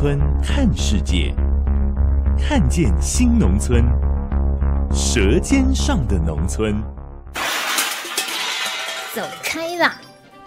村看世界，看见新农村，舌尖上的农村。走开啦！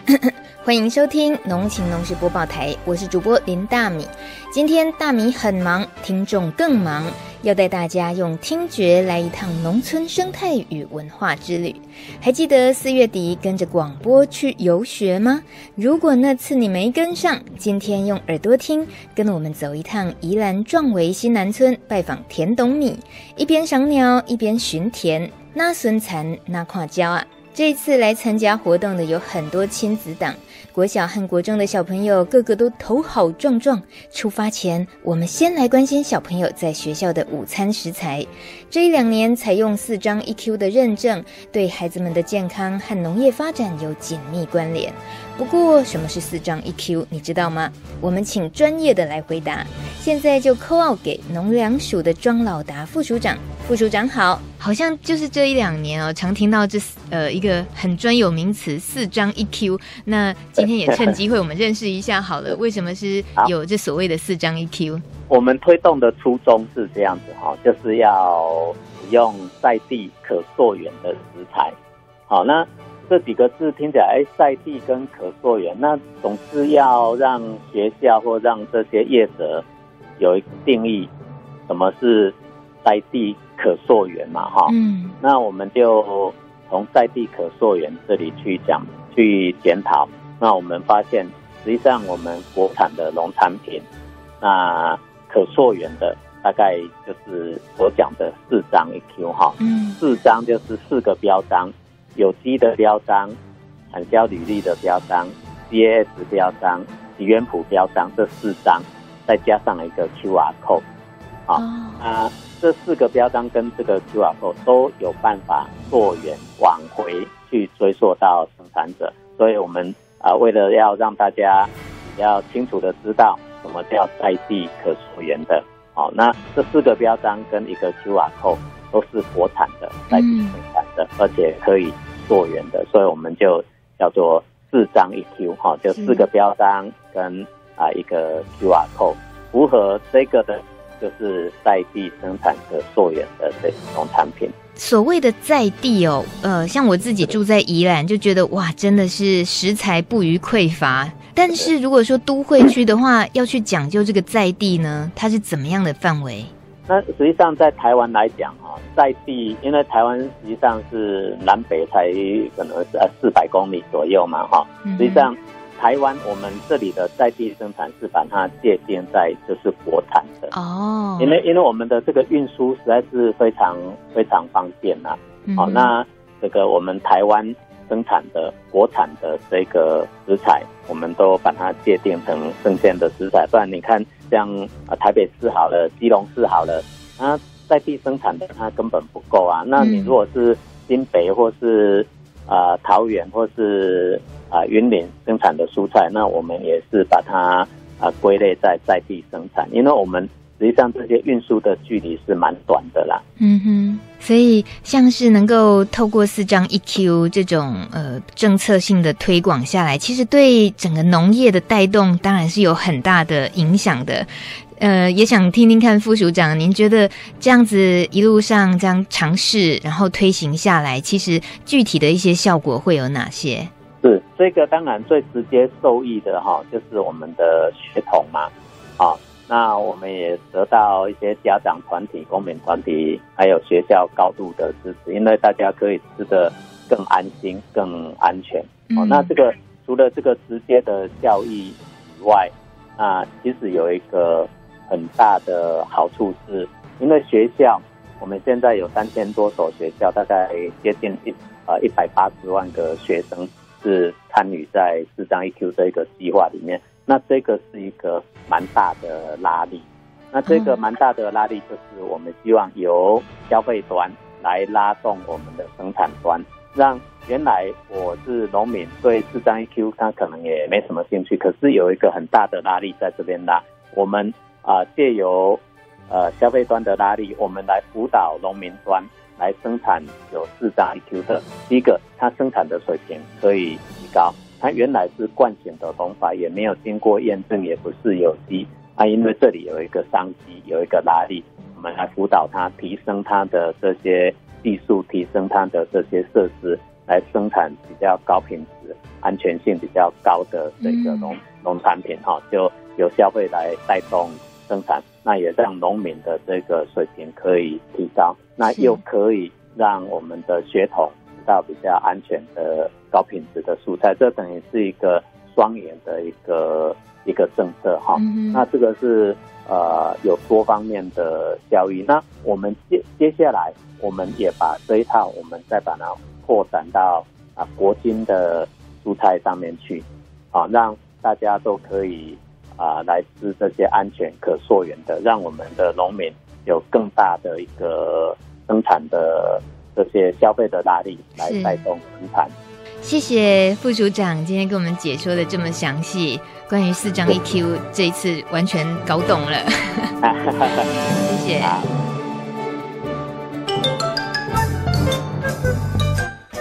欢迎收听农情农事播报台，我是主播林大米。今天大米很忙，听众更忙，要带大家用听觉来一趟农村生态与文化之旅。还记得四月底跟着广播去游学吗？如果那次你没跟上，今天用耳朵听，跟我们走一趟宜兰壮围新南村，拜访田董米，一边赏鸟一边巡田，那孙残那跨焦啊！这次来参加活动的有很多亲子党。国小和国中的小朋友个个都头好壮壮。出发前，我们先来关心小朋友在学校的午餐食材。这一两年采用四张 EQ 的认证，对孩子们的健康和农业发展有紧密关联。不过，什么是四张一 Q？你知道吗？我们请专业的来回答。现在就 call out 给农粮署的庄老达副署长。副署长好，好像就是这一两年哦，常听到这呃一个很专有名词“四张一 Q”。那今天也趁机会，我们认识一下好了，为什么是有这所谓的“四张一 Q”？我们推动的初衷是这样子哈，就是要使用在地可溯源的食材。好，那这几个字听起来，哎，在地跟可溯源，那总是要让学校或让这些业者有一个定义，什么是在地？可溯源嘛，哈，嗯，那我们就从在地可溯源这里去讲，去检讨。那我们发现，实际上我们国产的农产品，那可溯源的大概就是我讲的四张一 Q 哈，嗯，四张就是四个标章，有机的标章，产销履历的标章，GAS 标章，祈源谱标章，这四张，再加上一个 QR code，好，啊。这四个标章跟这个 QR code 都有办法溯源往回去追溯到生产者，所以我们啊，为了要让大家要清楚的知道什么叫在地可溯源的，好，那这四个标章跟一个 QR code 都是国产的，在地生产的，而且可以溯源的，所以我们就叫做四张一 Q 哈，就四个标章跟啊一个 QR code 符合这个的。就是在地生产的溯源的这种产品。所谓的在地哦，呃，像我自己住在宜兰，就觉得哇，真的是食材不虞匮乏。但是如果说都会区的话，要去讲究这个在地呢，它是怎么样的范围？那实际上在台湾来讲啊，在地，因为台湾实际上是南北才可能是呃四百公里左右嘛，哈，实际上。台湾，我们这里的在地生产是把它界定在就是国产的哦，因为因为我们的这个运输实在是非常非常方便呐、啊。好、嗯，那这个我们台湾生产的国产的这个食材，我们都把它界定成生鲜的食材。不然你看，像啊台北市好了，基隆市好了，它在地生产的它根本不够啊。那你如果是新北或是啊、桃园或是啊，云林生产的蔬菜，那我们也是把它啊归类在在地生产，因为我们实际上这些运输的距离是蛮短的啦。嗯哼，所以像是能够透过四张 EQ 这种呃政策性的推广下来，其实对整个农业的带动当然是有很大的影响的。呃，也想听听看副署长，您觉得这样子一路上这样尝试，然后推行下来，其实具体的一些效果会有哪些？是这个，当然最直接受益的哈，就是我们的学童嘛，啊，那我们也得到一些家长团体、公民团体，还有学校高度的支持，因为大家可以吃的更安心、更安全。哦，那这个除了这个直接的教育以外，那其实有一个很大的好处是，因为学校我们现在有三千多所学校，大概接近一呃一百八十万个学生。是参与在四张一 Q 这个计划里面，那这个是一个蛮大的拉力。那这个蛮大的拉力，就是我们希望由消费端来拉动我们的生产端，让原来我是农民，对四张一 Q 他可能也没什么兴趣，可是有一个很大的拉力在这边拉，我们啊借由呃消费端的拉力，我们来辅导农民端来生产有四张一 Q 的。第一个，它生产的水平可以提高。它原来是惯性的农法，也没有经过验证，也不是有机啊。因为这里有一个商机，有一个拉力，我们来辅导它，提升它的这些技术，提升它的这些设施，来生产比较高品质、安全性比较高的这个农农产品哈，就由消费来带动生产，那也让农民的这个水平可以提高，那又可以让我们的血统。到比较安全的高品质的蔬菜，这等于是一个双赢的一个一个政策哈。嗯、那这个是呃有多方面的交易。那我们接接下来，我们也把这一套，我们再把它扩展到啊国金的蔬菜上面去，啊，让大家都可以啊来吃这些安全可溯源的，让我们的农民有更大的一个生产的。这些消费的拉力来带动生产。谢谢副署长今天给我们解说的这么详细，关于四张 EQ，这一次完全搞懂了。谢谢。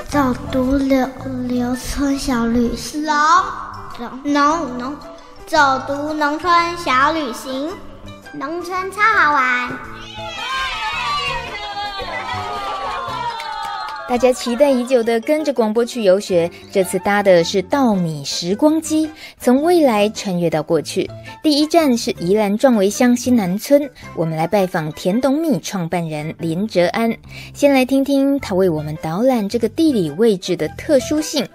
走读刘刘村小旅行，走农农走读农村小旅行，农村超好玩。大家期待已久的跟着广播去游学，这次搭的是稻米时光机，从未来穿越到过去。第一站是宜兰壮围乡新南村，我们来拜访田董米创办人林哲安，先来听听他为我们导览这个地理位置的特殊性。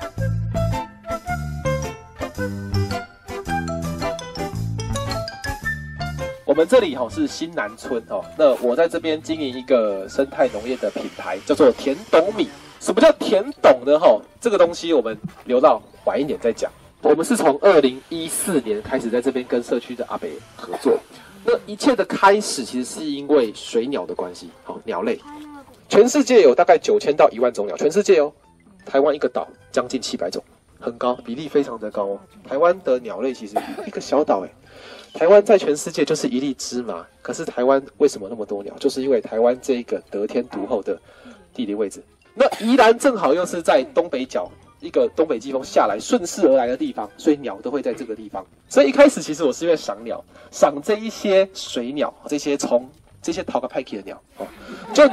们这里哈是新南村哦，那我在这边经营一个生态农业的品牌，叫做田董米。什么叫田董呢？哈，这个东西我们留到晚一点再讲。我们是从二零一四年开始在这边跟社区的阿北合作。那一切的开始其实是因为水鸟的关系，好，鸟类，全世界有大概九千到一万种鸟，全世界哦，台湾一个岛将近七百种，很高，比例非常的高哦。台湾的鸟类其实一个小岛诶。台湾在全世界就是一粒芝麻，可是台湾为什么那么多鸟？就是因为台湾这一个得天独厚的地理位置。那宜兰正好又是在东北角一个东北季风下来顺势而来的地方，所以鸟都会在这个地方。所以一开始其实我是因为赏鸟，赏这一些水鸟，这些虫，这些逃个派克的鸟哦，就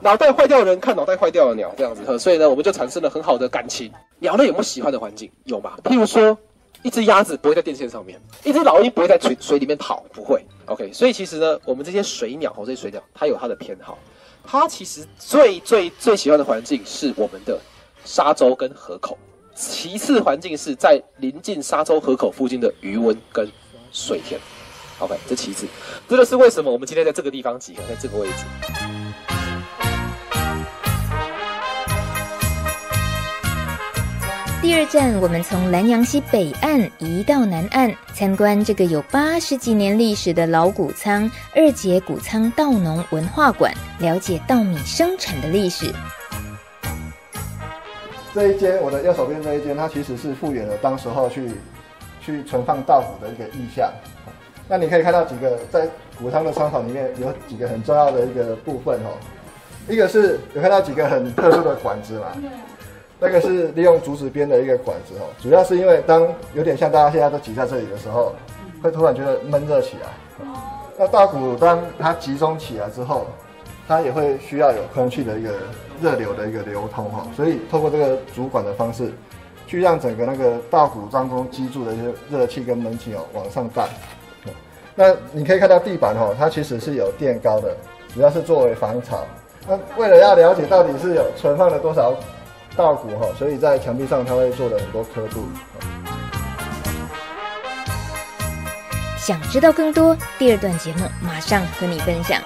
脑袋坏掉的人看脑袋坏掉的鸟这样子，所以呢，我们就产生了很好的感情。鸟类有没有喜欢的环境？有吧？譬如说。一只鸭子不会在电线上面，一只老鹰不会在水水里面跑，不会。OK，所以其实呢，我们这些水鸟和，这些水鸟它有它的偏好，它其实最最最喜欢的环境是我们的沙洲跟河口，其次环境是在临近沙洲河口附近的余温跟水田。OK，这其次，这就是为什么我们今天在这个地方集合，在这个位置。第二站，我们从南阳西北岸移到南岸，参观这个有八十几年历史的老谷仓二节谷仓稻农文化馆，了解稻米生产的历史。这一间，我的右手边这一间，它其实是复原了当时候去去存放稻谷的一个意象。那你可以看到几个在谷仓的仓口里面有几个很重要的一个部分哦，一个是有看到几个很特殊的管子嘛。那个是利用竹子编的一个管子哦，主要是因为当有点像大家现在都挤在这里的时候，会突然觉得闷热起来。那大鼓当它集中起来之后，它也会需要有空气的一个热流的一个流通哈，所以透过这个主管的方式，去让整个那个大鼓当中积住的一些热气跟闷气哦往上带。那你可以看到地板哈，它其实是有垫高的，主要是作为防潮。那为了要了解到底是有存放了多少。稻谷哈，所以在墙壁上它会做了很多刻度。想知道更多？第二段节目马上和你分享。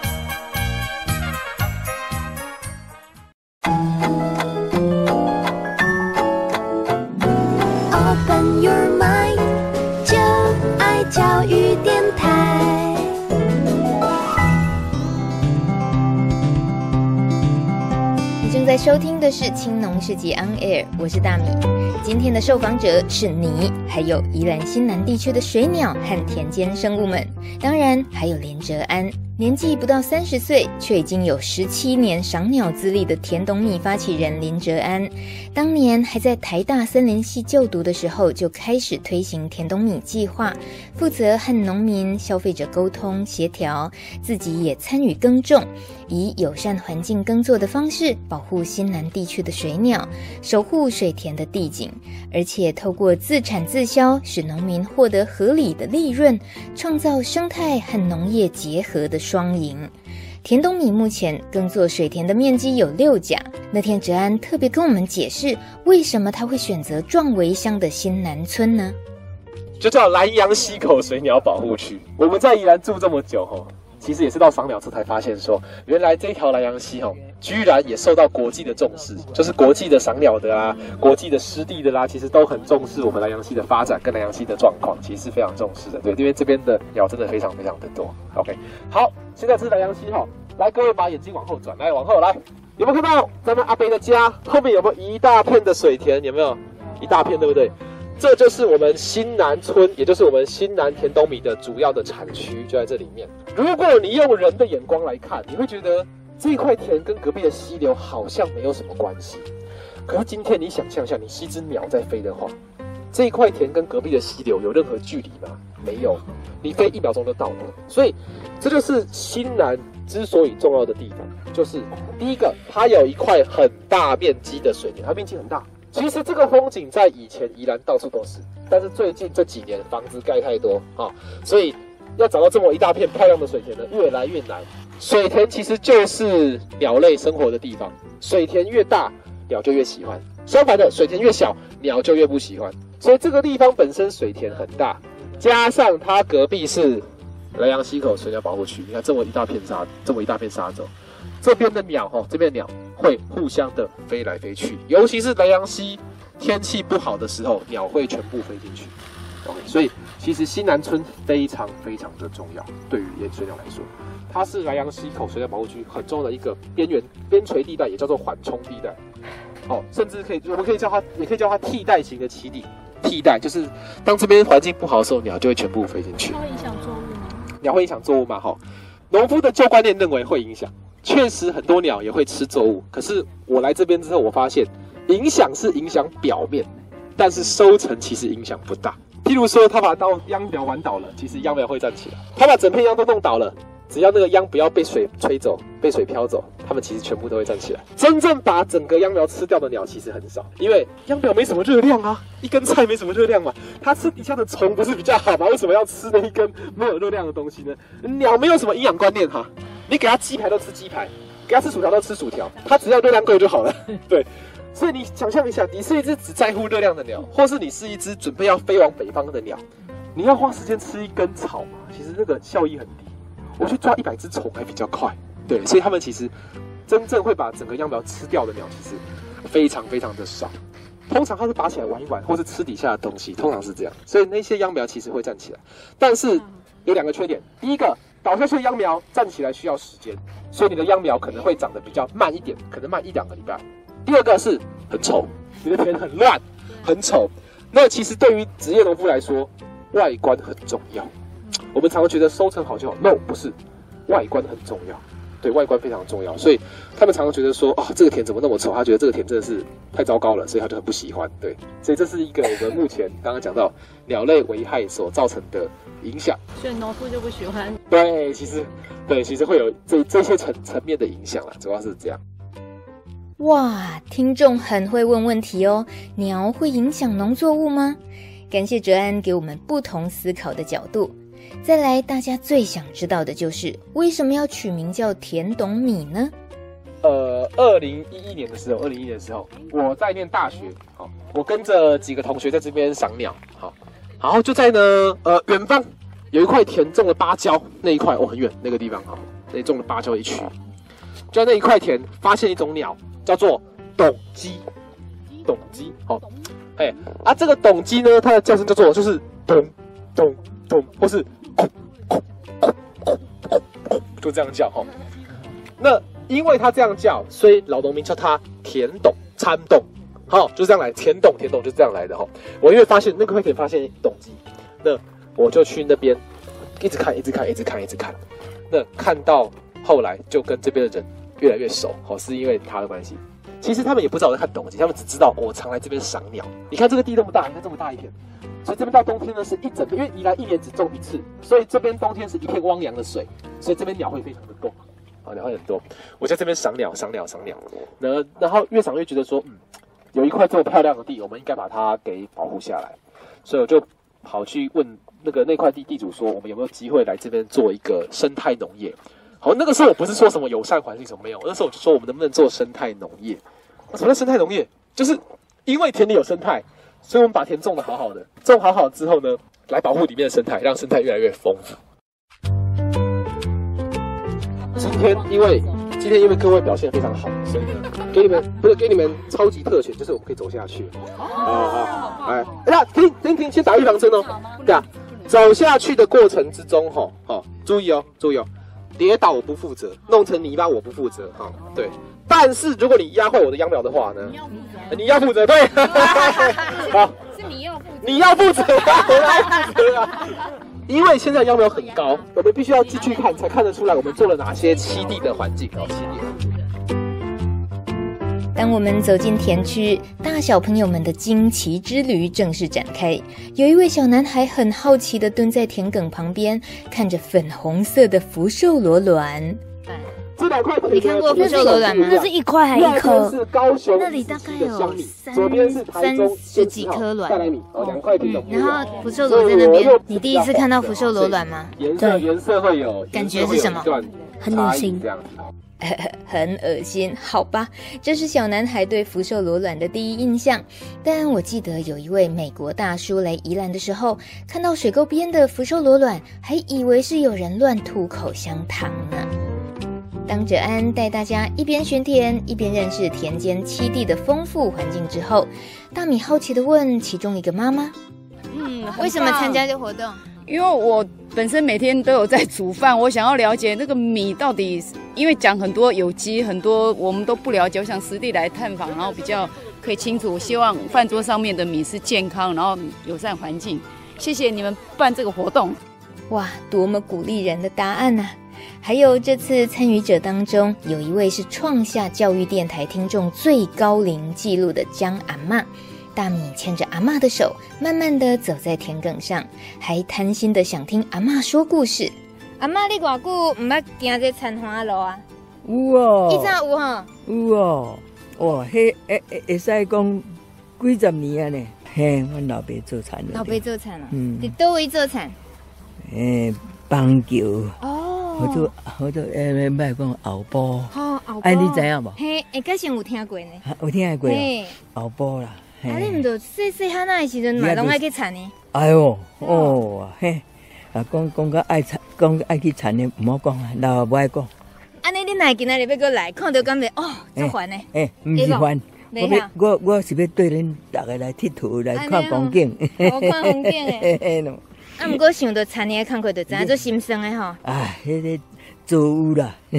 收听的是《青农世纪 On Air》，我是大米。今天的受访者是你，还有宜兰新南地区的水鸟和田间生物们，当然还有连哲安。年纪不到三十岁，却已经有十七年赏鸟资历的田董米发起人林哲安，当年还在台大森林系就读的时候，就开始推行田董米计划，负责和农民、消费者沟通协调，自己也参与耕种，以友善环境耕作的方式保护新南地区的水鸟，守护水田的地景，而且透过自产自销，使农民获得合理的利润，创造生态和农业结合的。双赢，田东米目前耕作水田的面积有六甲。那天哲安特别跟我们解释，为什么他会选择壮围乡的新南村呢？就叫兰阳溪口水鸟保护区。我们在宜兰住这么久，吼，其实也是到赏鸟处才发现说，原来这条兰阳溪，吼，居然也受到国际的重视，就是国际的赏鸟的啊，国际的湿地的啦，其实都很重视我们兰阳溪的发展跟兰阳溪的状况，其实是非常重视的。对，因为这边的鸟真的非常非常的多。OK，好。现在是兰阳溪哈，来，各位把眼睛往后转，来，往后来，有没有看到咱们阿北的家后面有没有一大片的水田？有没有一大片，对不对？这就是我们新南村，也就是我们新南田东米的主要的产区，就在这里面。如果你用人的眼光来看，你会觉得这块田跟隔壁的溪流好像没有什么关系。可是今天你想象一下，你是一只鸟在飞的话，这一块田跟隔壁的溪流有任何距离吗？没有，你飞一秒钟就到了。所以。这就是新南之所以重要的地方，就是第一个，它有一块很大面积的水田，它面积很大。其实这个风景在以前宜兰到处都是，但是最近这几年房子盖太多啊，所以要找到这么一大片漂亮的水田呢，越来越难。水田其实就是鸟类生活的地方，水田越大，鸟就越喜欢；相反的，水田越小，鸟就越不喜欢。所以这个地方本身水田很大，加上它隔壁是。莱阳溪口水鸟保护区，你看这么一大片沙，这么一大片沙洲，这边的鸟哈，这边的鸟会互相的飞来飞去，尤其是兰阳溪天气不好的时候，鸟会全部飞进去。OK，所以其实西南村非常非常的重要，对于野水鸟来说，它是兰阳溪口水鸟保护区很重要的一个边缘边陲地带，也叫做缓冲地带。哦，甚至可以，我们可以叫它，也可以叫它替代型的栖地。替代就是当这边环境不好的时候，鸟就会全部飞进去。它会影响作物吗。鸟会影响作物吗？哈，农夫的旧观念认为会影响，确实很多鸟也会吃作物。可是我来这边之后，我发现影响是影响表面，但是收成其实影响不大。譬如说，他把稻秧苗玩倒了，其实秧苗会站起来；他把整片秧都弄倒了。只要那个秧不要被水吹走，被水飘走，它们其实全部都会站起来。真正把整个秧苗吃掉的鸟其实很少，因为秧苗没什么热量啊，一根菜没什么热量嘛，它吃底下的虫不是比较好吗？为什么要吃那一根没有热量的东西呢？鸟没有什么营养观念哈，你给他鸡排都吃鸡排，给他吃薯条都吃薯条，他只要热量够就好了。对，所以你想象一下，你是一只只在乎热量的鸟，或是你是一只准备要飞往北方的鸟，你要花时间吃一根草嘛？其实那个效益很低。我去抓一百只虫还比较快，对，所以他们其实真正会把整个秧苗吃掉的鸟，其实非常非常的少。通常它是拔起来玩一玩，或是吃底下的东西，通常是这样。所以那些秧苗其实会站起来，但是有两个缺点：第一个，倒下去的秧苗站起来需要时间，所以你的秧苗可能会长得比较慢一点，可能慢一两个礼拜。第二个是很丑，你的田很乱，很丑。那其实对于职业农夫来说，外观很重要。我们常常觉得收成好就好，no，不是，外观很重要，对，外观非常重要，所以他们常常觉得说，啊、哦，这个田怎么那么丑？他觉得这个田真的是太糟糕了，所以他就很不喜欢，对，所以这是一个我们目前刚刚讲到鸟类危害所造成的影响，所以农夫就不喜欢。对，其实，对，其实会有这这些层层面的影响啦，主要是这样。哇，听众很会问问题哦，鸟会影响农作物吗？感谢哲安给我们不同思考的角度。再来，大家最想知道的就是为什么要取名叫田董米呢？呃，二零一一年的时候，二零一一年的时候，我在念大学，好，我跟着几个同学在这边赏鸟，好，然后就在呢，呃，远方有一块田种了芭蕉，那一块哦很远那个地方哈，那里种了芭蕉一区，就在那一块田发现一种鸟，叫做董鸡，董鸡，好，哎，啊，这个董鸡呢，它的叫声叫做就是咚咚咚，或是。就这样叫哈，那因为他这样叫，所以老农民叫他田董参董，好，就这样来，田董田董就这样来的哈。我因为发现那个会可以发现董鸡，那我就去那边一直看，一直看，一直看，一直看。那看到后来就跟这边的人越来越熟，好，是因为他的关系。其实他们也不知道我在看董鸡，他们只知道我常来这边赏鸟。你看这个地这么大，你看这么大一片，所以这边到冬天呢是一整片，因为宜兰一年只种一次，所以这边冬天是一片汪洋的水，所以这边鸟会非常的多，啊，鸟会很多。我在这边赏鸟，赏鸟，赏鸟。然后，然后越赏越觉得说，嗯，有一块这么漂亮的地，我们应该把它给保护下来。所以我就跑去问那个那块地地主说，我们有没有机会来这边做一个生态农业？好，那个时候我不是说什么友善环境什么没有，那时候我就说我们能不能做生态农业？什么叫生态农业？就是因为田里有生态，所以我们把田种的好好的，种好好之后呢，来保护里面的生态，让生态越来越丰富。今天因为今天因为各位表现非常好，所以呢，给你们不是给你们超级特权，就是我们可以走下去。啊啊！哎，哎呀，停停停，先打预防针哦。对啊，走下去的过程之中，哈，好，注意哦，注意哦。跌倒我不负责，弄成泥巴我不负责，哈，对。但是如果你压坏我的秧苗的话呢？你要负责，你要负责对。好，是你要负责，你要负责啊，我来负责啊。因为现在秧苗很高，我们必须要继续看，才看得出来我们做了哪些七地的环境哦，七地。当我们走进田区，大小朋友们的惊奇之旅正式展开。有一位小男孩很好奇地蹲在田埂旁边，看着粉红色的福寿螺卵。这两块，你看过福寿螺卵吗？那是一块还一颗？是高雄那里大概有三三十几颗卵。然后福寿螺在那边。你第一次看到福寿螺卵吗？颜色颜色会有，感觉是什么？很恶心。很恶心，好吧，这是小男孩对福寿螺卵的第一印象。但我记得有一位美国大叔来宜兰的时候，看到水沟边的福寿螺卵，还以为是有人乱吐口香糖呢。当哲安带大家一边巡田，一边认识田间七地的丰富环境之后，大米好奇地问其中一个妈妈：“嗯，为什么参加这活动？”因为我本身每天都有在煮饭，我想要了解那个米到底，因为讲很多有机，很多我们都不了解，我想实地来探访，然后比较可以清楚。我希望饭桌上面的米是健康，然后友善环境。谢谢你们办这个活动，哇，多么鼓励人的答案呐、啊！还有这次参与者当中，有一位是创下教育电台听众最高龄纪录的江阿嬷。大米牵着阿妈的手，慢慢的走在田埂上，还贪心的想听阿妈说故事。阿妈，你多久唔捌行这田花路啊？有哦，以前有哈？有哦，哇，迄会会会使讲几十年啊呢？嘿，阮老爸做田的。老爸做田啊？嗯。伫倒位做田？诶，棒球。哦。好多好多诶，卖讲后埔。哦，后埔。哎，你知影无？嘿，诶，个是有听过呢。有听过。嘿，后埔啦。啊！你唔着细细汉那时阵买拢爱去田呢？哎呦，哦，嘿，啊，讲讲个爱田，讲爱去田呢，唔好讲啊，老不爱讲。安尼你哪今仔日要过来，看到感觉哦，真烦呢。诶，唔是烦，我我我是要对恁大家来佚佗，来看风景。我看风景诶。啊，唔过想到田呢，看过就知影做心酸诶吼。哎，迄个作物啦，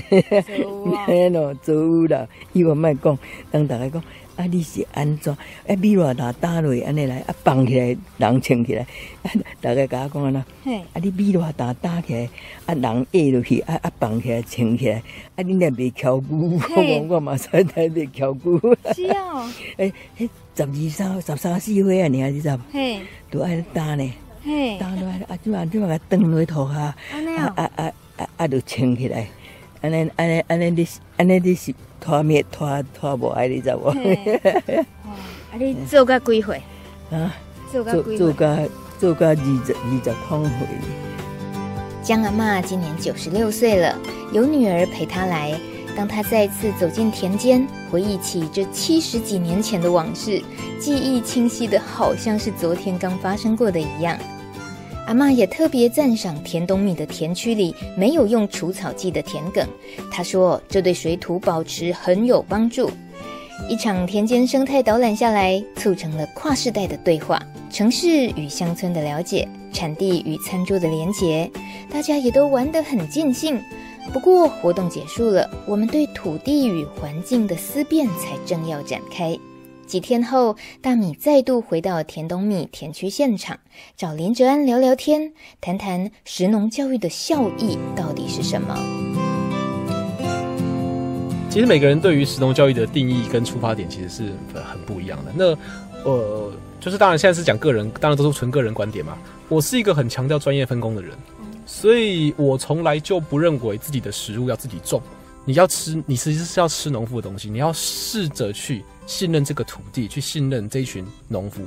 嘿喏，作物啦，伊话莫讲，当大家讲。啊！你是安怎？啊，米偌大打落安尼来，啊放起来，人穿起来，啊，大家甲我讲安怎？嘿，啊，你米偌大打起来，啊，人压落去，啊啊放起来，穿起来，啊，你若袂翘骨，我我嘛使睇袂翘骨。是哦。诶，迄十二三、十三四岁啊，你知道？嘿，都爱打呢。嘿，打落来，啊，即嘛即嘛个断落土下，啊啊啊啊啊，就穿起来，安尼安尼安尼，你安尼你是。拖灭拖拖无爱你知无？啊！你做个几岁？啊，做个做个做个二十二十空岁。江阿妈今年九十六岁了，有女儿陪她来。当她再次走进田间，回忆起这七十几年前的往事，记忆清晰的好像是昨天刚发生过的一样。阿嬷也特别赞赏田冬米的田区里没有用除草剂的田埂，她说这对水土保持很有帮助。一场田间生态导览下来，促成了跨世代的对话，城市与乡村的了解，产地与餐桌的连结，大家也都玩得很尽兴。不过活动结束了，我们对土地与环境的思辨才正要展开。几天后，大米再度回到田东米田区现场，找林哲安聊聊天，谈谈食农教育的效益到底是什么。其实每个人对于食农教育的定义跟出发点其实是很不一样的。那呃，就是当然现在是讲个人，当然都是纯个人观点嘛。我是一个很强调专业分工的人。所以我从来就不认为自己的食物要自己种。你要吃，你其实是要吃农夫的东西。你要试着去信任这个土地，去信任这一群农夫。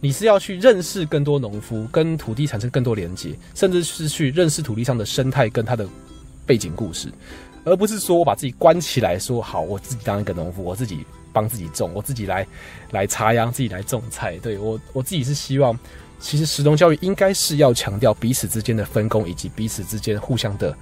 你是要去认识更多农夫，跟土地产生更多连接，甚至是去认识土地上的生态跟它的背景故事，而不是说我把自己关起来，说好我自己当一个农夫，我自己帮自己种，我自己来来插秧，自己来种菜。对，我我自己是希望。其实，石农教育应该是要强调彼此之间的分工，以及彼此之间互相的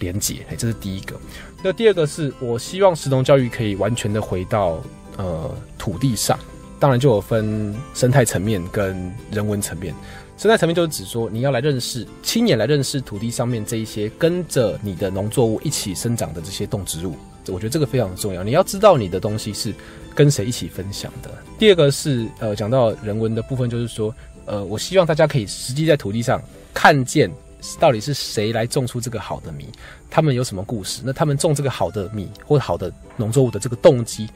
连接。这是第一个。那第二个是我希望石农教育可以完全的回到呃土地上，当然就有分生态层面跟人文层面。生态层面就是指说你要来认识，亲眼来认识土地上面这一些跟着你的农作物一起生长的这些动植物。我觉得这个非常重要。你要知道你的东西是跟谁一起分享的。第二个是呃讲到人文的部分，就是说。呃，我希望大家可以实际在土地上看见，到底是谁来种出这个好的米，他们有什么故事？那他们种这个好的米或者好的农作物的这个动机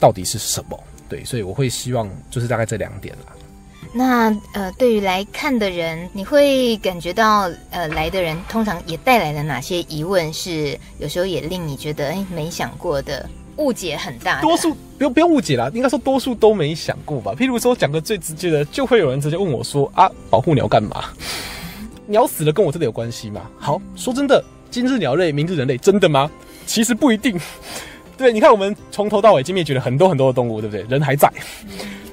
到底是什么？对，所以我会希望就是大概这两点啦。那呃，对于来看的人，你会感觉到呃，来的人通常也带来了哪些疑问？是有时候也令你觉得哎，没想过的。误解很大，多数不用不用误解啦，应该说多数都没想过吧。譬如说讲个最直接的，就会有人直接问我说：“啊，保护鸟干嘛？鸟死了跟我真的有关系吗？”好，说真的，今日鸟类，明日人类，真的吗？其实不一定。对，你看我们从头到尾已经灭绝了很多很多的动物，对不对？人还在，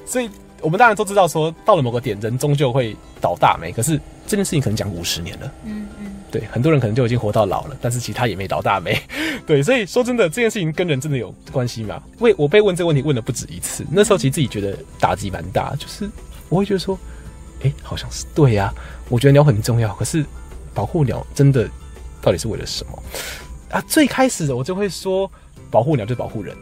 所以我们当然都知道说，到了某个点，人终究会倒大霉。可是这件事情可能讲五十年了。嗯嗯。对，很多人可能就已经活到老了，但是其他也没倒大霉。对，所以说真的，这件事情跟人真的有关系吗？为我被问这个问题问了不止一次，那时候其实自己觉得打击蛮大，就是我会觉得说，哎，好像是对呀、啊，我觉得鸟很重要，可是保护鸟真的到底是为了什么啊？最开始我就会说保护鸟就保护人，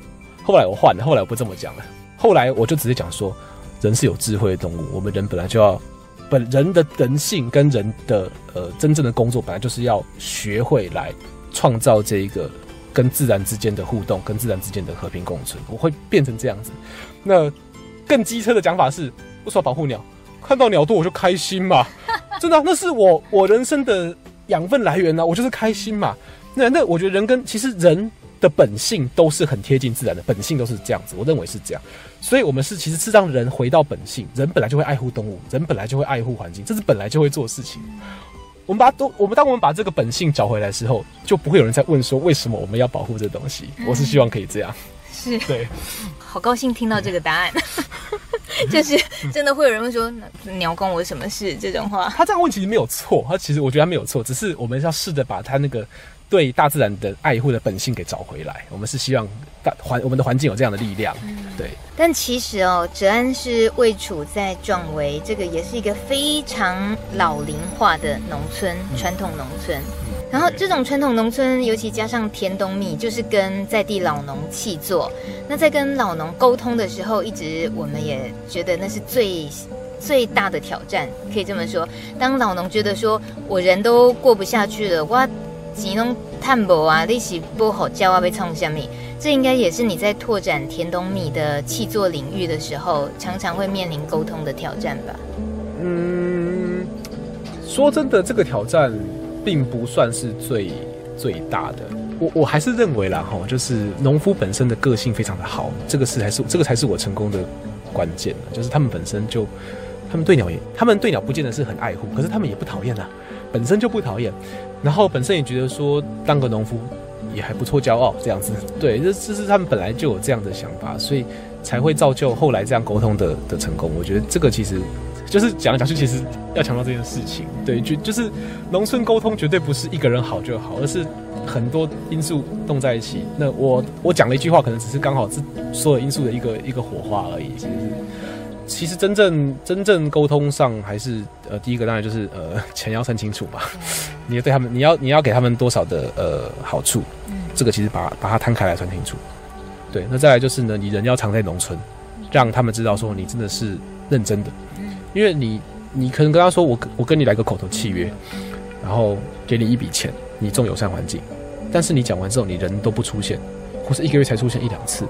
后来我换了，后来我不这么讲了，后来我就直接讲说，人是有智慧的动物，我们人本来就要。本人的人性跟人的呃真正的工作，本来就是要学会来创造这一个跟自然之间的互动，跟自然之间的和平共存。我会变成这样子。那更机车的讲法是，我说保护鸟？看到鸟多我就开心嘛，真的，那是我我人生的养分来源啊，我就是开心嘛。那那我觉得人跟其实人。的本性都是很贴近自然的，本性都是这样子，我认为是这样，所以我们是其实是让人回到本性，人本来就会爱护动物，人本来就会爱护环境，这是本来就会做事情。我们把都，我们当我们把这个本性找回来的时候，就不会有人再问说为什么我们要保护这东西。我是希望可以这样，是对，好高兴听到这个答案，就是真的会有人会说鸟关我什么事这种话。他这样问其实没有错，他其实我觉得他没有错，只是我们要试着把他那个。对大自然的爱护的本性给找回来，我们是希望大环我们的环境有这样的力量，对。但其实哦，哲安是位处在壮围，这个也是一个非常老龄化的农村，传统农村。然后这种传统农村，尤其加上田董米，就是跟在地老农契作。那在跟老农沟通的时候，一直我们也觉得那是最最大的挑战，可以这么说。当老农觉得说我人都过不下去了，哇。钱拢探无啊，你是不好叫啊，被冲下米？这应该也是你在拓展田东米的气作领域的时候，常常会面临沟通的挑战吧？嗯，说真的，这个挑战并不算是最最大的。我我还是认为啦，哈，就是农夫本身的个性非常的好，这个是还是这个才是我成功的关键，就是他们本身就，他们对鸟也，他们对鸟不见得是很爱护，可是他们也不讨厌啊，本身就不讨厌。然后本身也觉得说当个农夫也还不错，骄傲这样子，对，这这是他们本来就有这样的想法，所以才会造就后来这样沟通的的成功。我觉得这个其实就是讲来讲去，其实要强调这件事情，对，就就是农村沟通绝对不是一个人好就好，而是很多因素动在一起。那我我讲了一句话，可能只是刚好是所有因素的一个一个火花而已，其实是。其实真正真正沟通上，还是呃，第一个当然就是呃，钱要算清楚嘛。你要对他们，你要你要给他们多少的呃好处，这个其实把把它摊开来算清楚。对，那再来就是呢，你人要藏在农村，让他们知道说你真的是认真的，因为你你可能跟他说我我跟你来个口头契约，然后给你一笔钱，你种友善环境，但是你讲完之后你人都不出现，或是一个月才出现一两次，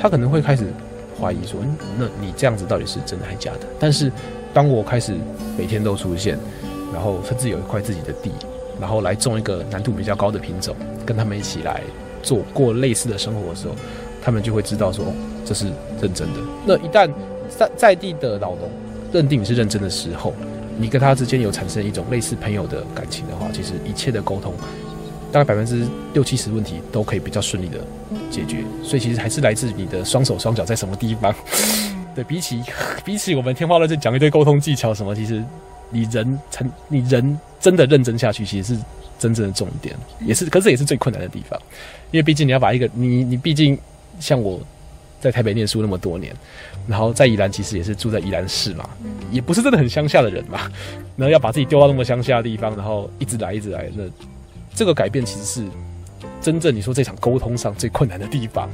他可能会开始怀疑说，那你这样子到底是真的还是假的？但是当我开始每天都出现，然后甚至有一块自己的地，然后来种一个难度比较高的品种，跟他们一起来。做过类似的生活的时候，他们就会知道说这是认真的。那一旦在在地的老农认定你是认真的时候，你跟他之间有产生一种类似朋友的感情的话，其实一切的沟通，大概百分之六七十问题都可以比较顺利的解决。所以其实还是来自你的双手双脚在什么地方。对，比起 比起我们天花乱坠讲一堆沟通技巧什么，其实你人成你人真的认真下去，其实是。真正的重点也是，可是也是最困难的地方，因为毕竟你要把一个你你毕竟像我在台北念书那么多年，然后在宜兰其实也是住在宜兰市嘛，也不是真的很乡下的人嘛，然后要把自己丢到那么乡下的地方，然后一直来一直来，那这个改变其实是真正你说这场沟通上最困难的地方。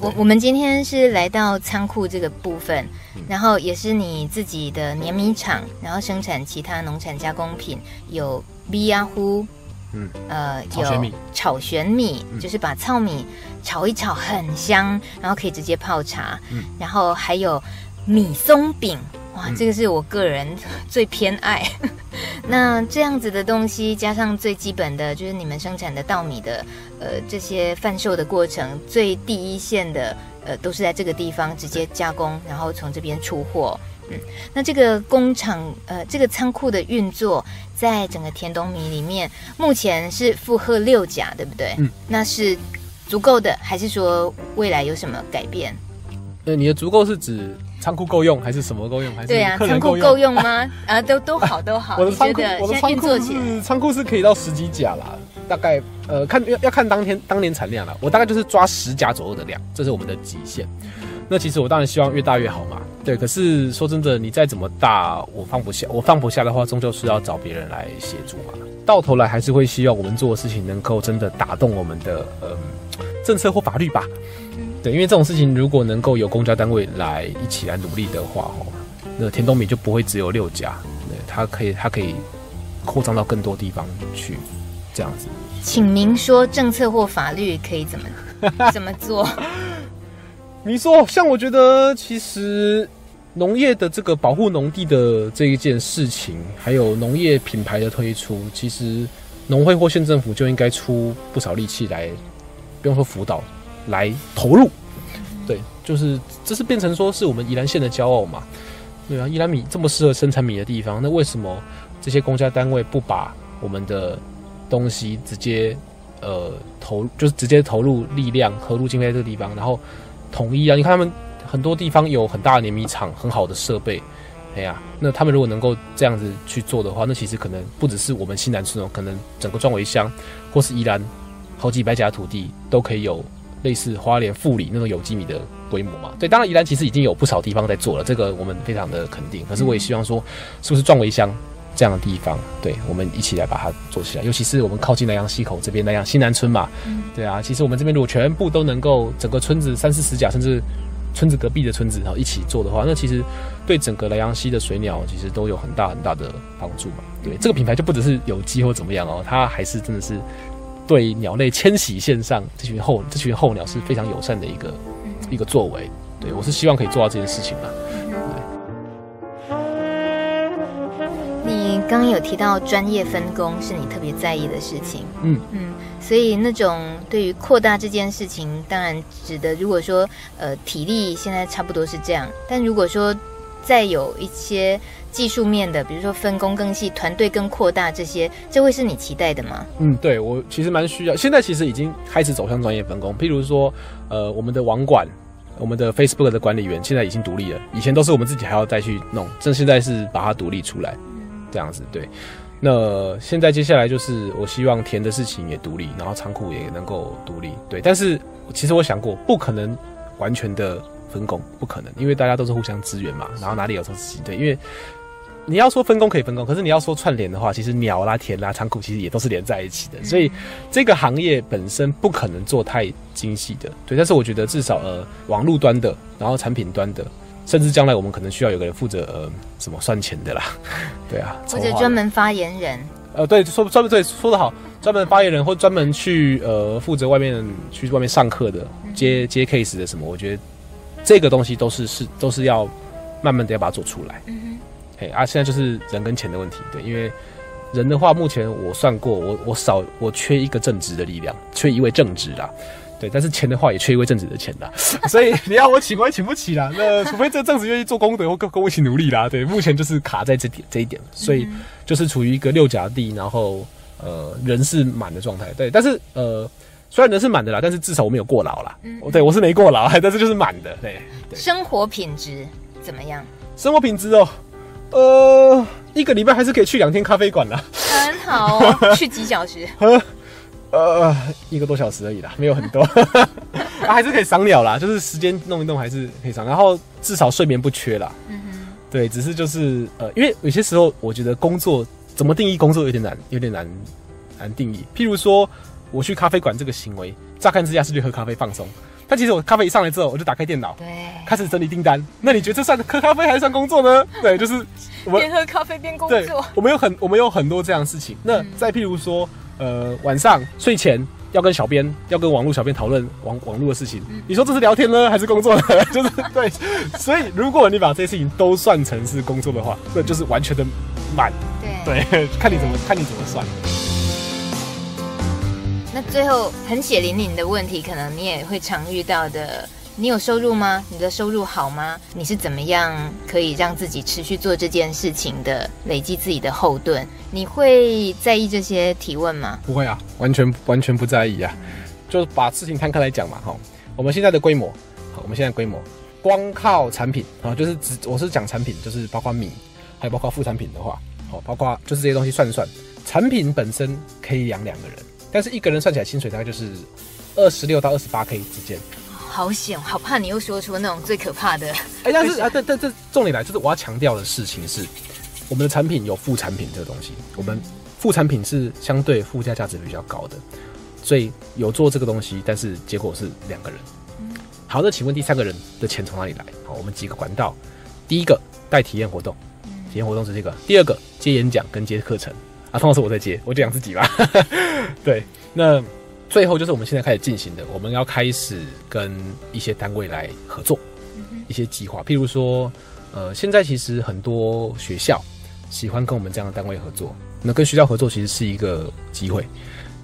我我们今天是来到仓库这个部分，然后也是你自己的碾米厂，然后生产其他农产加工品，有米呀糊，嗯，呃，有炒玄米，就是把糙米炒一炒很香，然后可以直接泡茶，嗯，然后还有米松饼。哇，这个是我个人最偏爱。那这样子的东西，加上最基本的就是你们生产的稻米的，呃，这些贩售的过程，最第一线的，呃，都是在这个地方直接加工，然后从这边出货。嗯，那这个工厂，呃，这个仓库的运作，在整个田东米里面，目前是负荷六甲，对不对？嗯，那是足够的，还是说未来有什么改变？呃，你的足够是指？仓库够用还是什么够用？还是对啊，仓库够用吗？啊，都都好都好。我的仓库，我的仓库是仓库是可以到十几甲啦，大概呃看要要看当天当年产量了。我大概就是抓十甲左右的量，这是我们的极限。那其实我当然希望越大越好嘛。对，可是说真的，你再怎么大，我放不下，我放不下的话，终究是要找别人来协助嘛。到头来还是会希望我们做的事情能够真的打动我们的呃政策或法律吧。对，因为这种事情如果能够有公家单位来一起来努力的话，哦，那田东米就不会只有六家，对，它可以它可以扩张到更多地方去，这样子。请您说政策或法律可以怎么 怎么做？你说，像我觉得其实农业的这个保护农地的这一件事情，还有农业品牌的推出，其实农会或县政府就应该出不少力气来，不用说辅导。来投入，对，就是这是变成说是我们宜兰县的骄傲嘛，对啊，宜兰米这么适合生产米的地方，那为什么这些公家单位不把我们的东西直接呃投，就是直接投入力量、投入经费在这个地方，然后统一啊？你看他们很多地方有很大的碾米厂、很好的设备，哎呀，那他们如果能够这样子去做的话，那其实可能不只是我们新南村哦，可能整个庄围乡或是宜兰好几百甲土地都可以有。类似花莲富里那种有机米的规模嘛？对，当然宜兰其实已经有不少地方在做了，这个我们非常的肯定。可是我也希望说，是不是壮围乡这样的地方，对，我们一起来把它做起来。尤其是我们靠近南阳溪口这边南洋新南村嘛，对啊，其实我们这边如果全部都能够整个村子三四十甲，甚至村子隔壁的村子然后一起做的话，那其实对整个莱阳溪的水鸟其实都有很大很大的帮助嘛。对，这个品牌就不只是有机或怎么样哦，它还是真的是。对鸟类迁徙线上这群候这群候鸟是非常友善的一个一个作为，对，我是希望可以做到这件事情吧。你刚刚有提到专业分工是你特别在意的事情，嗯。嗯，所以那种对于扩大这件事情，当然指的如果说呃体力现在差不多是这样，但如果说再有一些。技术面的，比如说分工更细、团队更扩大这些，这会是你期待的吗？嗯，对，我其实蛮需要。现在其实已经开始走向专业分工，譬如说，呃，我们的网管、我们的 Facebook 的管理员现在已经独立了，以前都是我们自己还要再去弄，这现在是把它独立出来，这样子。对，那现在接下来就是我希望田的事情也独立，然后仓库也能够独立。对，但是其实我想过，不可能完全的分工，不可能，因为大家都是互相支援嘛。然后哪里有做自己对，因为你要说分工可以分工，可是你要说串联的话，其实鸟啦、田啦、仓库其实也都是连在一起的。所以这个行业本身不可能做太精细的，对。但是我觉得至少呃，网络端的，然后产品端的，甚至将来我们可能需要有个人负责呃什么算钱的啦，对啊，或者专门发言人。呃，对，说专门对说得好，专门发言人或专门去呃负责外面去外面上课的，接接 case 的什么，我觉得这个东西都是是都是要慢慢的要把它做出来。嗯哼，嘿啊，现在就是人跟钱的问题，对，因为人的话，目前我算过，我我少我缺一个正直的力量，缺一位正直啦。对，但是钱的话也缺一位正直的钱啦，所以你要我请我也请不起啦。那除非这正直愿意做功德或跟跟我一起努力啦。对，目前就是卡在这点这一点，所以就是处于一个六甲地，然后呃人是满的状态。对，但是呃虽然人是满的啦，但是至少我没有过劳啦。嗯，对我是没过劳，但是就是满的对。对，生活品质怎么样？生活品质哦，呃一个礼拜还是可以去两天咖啡馆啦。很好哦，去几小时？呃，一个多小时而已啦，没有很多，啊，还是可以赏鸟啦，就是时间弄一弄还是可以赏，然后至少睡眠不缺啦。嗯哼，对，只是就是呃，因为有些时候我觉得工作怎么定义工作有点难，有点难难定义。譬如说我去咖啡馆这个行为，乍看之下是去喝咖啡放松，但其实我咖啡一上来之后，我就打开电脑，对，开始整理订单。那你觉得这算喝咖啡还是算工作呢？对，就是我们边喝咖啡边工作。我们有很我们有很多这样的事情。那再譬如说。呃，晚上睡前要跟小编，要跟网络小编讨论网网络的事情。你说这是聊天呢，还是工作呢？就是对，所以如果你把这些事情都算成是工作的话，那就是完全的满。对对，看你怎么看你怎么算。那最后很血淋淋的问题，可能你也会常遇到的。你有收入吗？你的收入好吗？你是怎么样可以让自己持续做这件事情的？累积自己的后盾，你会在意这些提问吗？不会啊，完全完全不在意啊，就是把事情摊开来讲嘛，哈。我们现在的规模，好，我们现在规模，光靠产品啊，就是只我是讲产品，就是包括米，还有包括副产品的话，好，包括就是这些东西算一算，产品本身可以养两个人，但是一个人算起来薪水大概就是二十六到二十八 K 之间。好险，好怕你又说出那种最可怕的。哎，但是啊，但但这重点来，就是我要强调的事情是，我们的产品有副产品这个东西，我们副产品是相对附加价值比较高的，所以有做这个东西，但是结果是两个人。好，那请问第三个人的钱从哪里来？好，我们几个管道，第一个带体验活动，体验活动是这个；第二个接演讲跟接课程啊，通常是我在接，我就养自己吧。对，那。最后就是我们现在开始进行的，我们要开始跟一些单位来合作，一些计划。譬如说，呃，现在其实很多学校喜欢跟我们这样的单位合作，那跟学校合作其实是一个机会。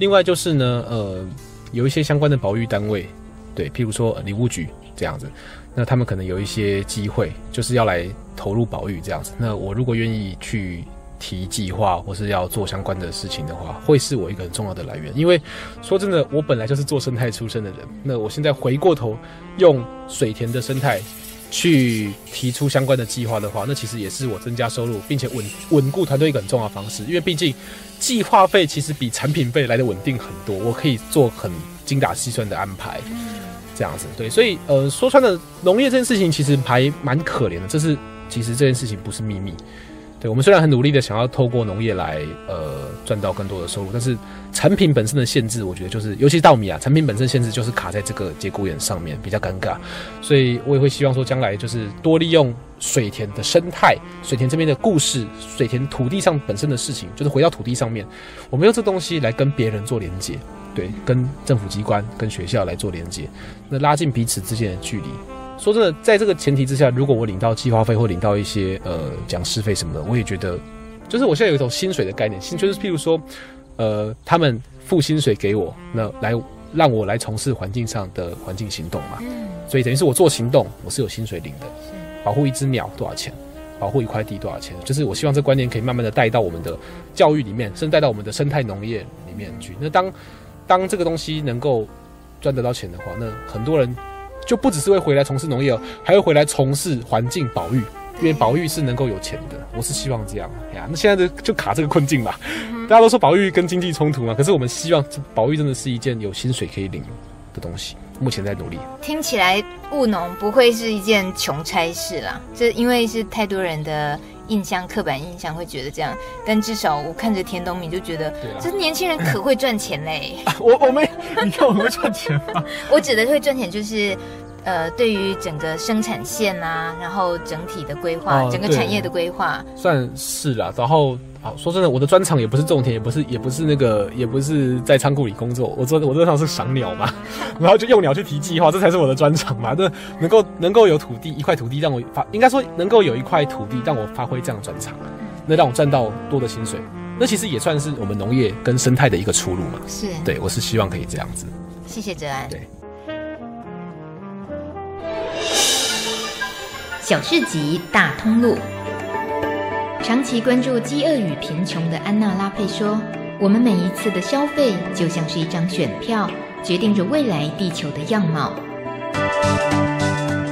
另外就是呢，呃，有一些相关的保育单位，对，譬如说林务局这样子，那他们可能有一些机会，就是要来投入保育这样子。那我如果愿意去。提计划或是要做相关的事情的话，会是我一个很重要的来源。因为说真的，我本来就是做生态出身的人。那我现在回过头用水田的生态去提出相关的计划的话，那其实也是我增加收入并且稳稳固团队一个很重要的方式。因为毕竟计划费其实比产品费来的稳定很多，我可以做很精打细算的安排，这样子对。所以呃，说穿了，农业这件事情其实还蛮可怜的。这是其实这件事情不是秘密。对，我们虽然很努力的想要透过农业来呃赚到更多的收入，但是产品本身的限制，我觉得就是尤其稻米啊，产品本身限制就是卡在这个节骨眼上面比较尴尬，所以我也会希望说将来就是多利用水田的生态、水田这边的故事、水田土地上本身的事情，就是回到土地上面，我们用这东西来跟别人做连接，对，跟政府机关、跟学校来做连接，那拉近彼此之间的距离。说真的，在这个前提之下，如果我领到计划费或领到一些呃讲师费什么的，我也觉得，就是我现在有一种薪水的概念，薪就是譬如说，呃，他们付薪水给我，那来让我来从事环境上的环境行动嘛。嗯所以等于是我做行动，我是有薪水领的。保护一只鸟多少钱？保护一块地多少钱？就是我希望这观念可以慢慢的带到我们的教育里面，甚至带到我们的生态农业里面去。那当当这个东西能够赚得到钱的话，那很多人。就不只是会回来从事农业，还会回来从事环境保育，因为保育是能够有钱的。我是希望这样哎呀。那现在就就卡这个困境嘛。大家都说保育跟经济冲突嘛，可是我们希望保育真的是一件有薪水可以领的东西。目前在努力。听起来务农不会是一件穷差事啦，这因为是太多人的印象、刻板印象会觉得这样，但至少我看着田东敏就觉得，这年轻人可会赚钱嘞。我我们，你看我们会赚钱吗？我指的会赚钱就是。呃，对于整个生产线啊，然后整体的规划，哦、整个产业的规划，算是啦。然后，好说真的，我的专长也不是种田，也不是，也不是那个，也不是在仓库里工作。我做我这场是赏鸟嘛，然后就用鸟去提计划，这才是我的专长嘛。那能够能够有土地一块土地让我发，应该说能够有一块土地让我发挥这样的专长，那让我赚到多的薪水，那其实也算是我们农业跟生态的一个出路嘛。是，对我是希望可以这样子。谢谢哲安。对。小市集大通路，长期关注饥饿与贫穷的安娜拉佩说：“我们每一次的消费就像是一张选票，决定着未来地球的样貌。”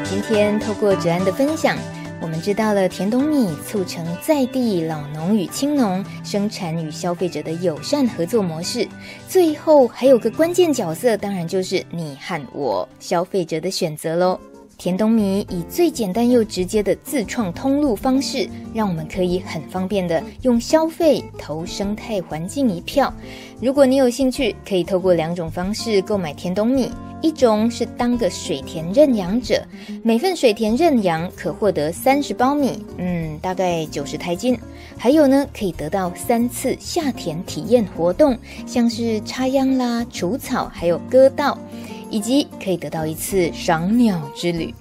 今天透过哲安的分享，我们知道了田董米促成在地老农与青农生产与消费者的友善合作模式。最后还有个关键角色，当然就是你和我消费者的选择喽。田董米以最简单又直接的自创通路方式，让我们可以很方便的用消费投生态环境一票。如果你有兴趣，可以透过两种方式购买田董米：一种是当个水田认养者，每份水田认养可获得三十包米，嗯，大概九十台斤；还有呢，可以得到三次下田体验活动，像是插秧啦、除草，还有割稻。以及可以得到一次赏鸟之旅。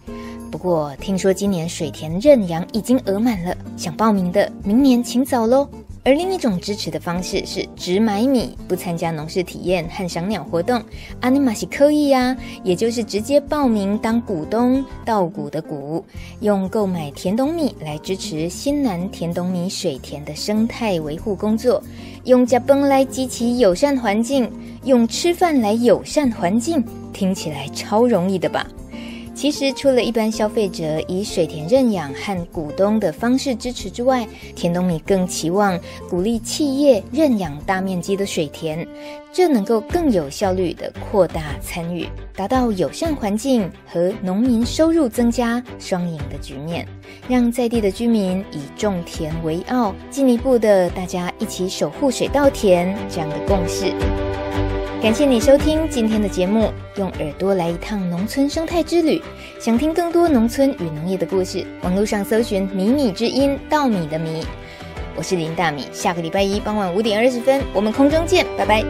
不过听说今年水田认养已经额满了，想报名的明年请早喽。而另一种支持的方式是只买米，不参加农事体验和赏鸟活动。阿尼玛西可以呀，也就是直接报名当股东，稻谷的谷，用购买田冬米来支持新南田冬米水田的生态维护工作，用加崩来激起友善环境，用吃饭来友善环境。听起来超容易的吧？其实除了一般消费者以水田认养和股东的方式支持之外，田东米更期望鼓励企业认养大面积的水田，这能够更有效率地扩大参与，达到友善环境和农民收入增加双赢的局面，让在地的居民以种田为傲，进一步的大家一起守护水稻田这样的共识。感谢你收听今天的节目，用耳朵来一趟农村生态之旅。想听更多农村与农业的故事，网络上搜寻“米米之音”，稻米的米。我是林大米，下个礼拜一傍晚五点二十分，我们空中见，拜拜。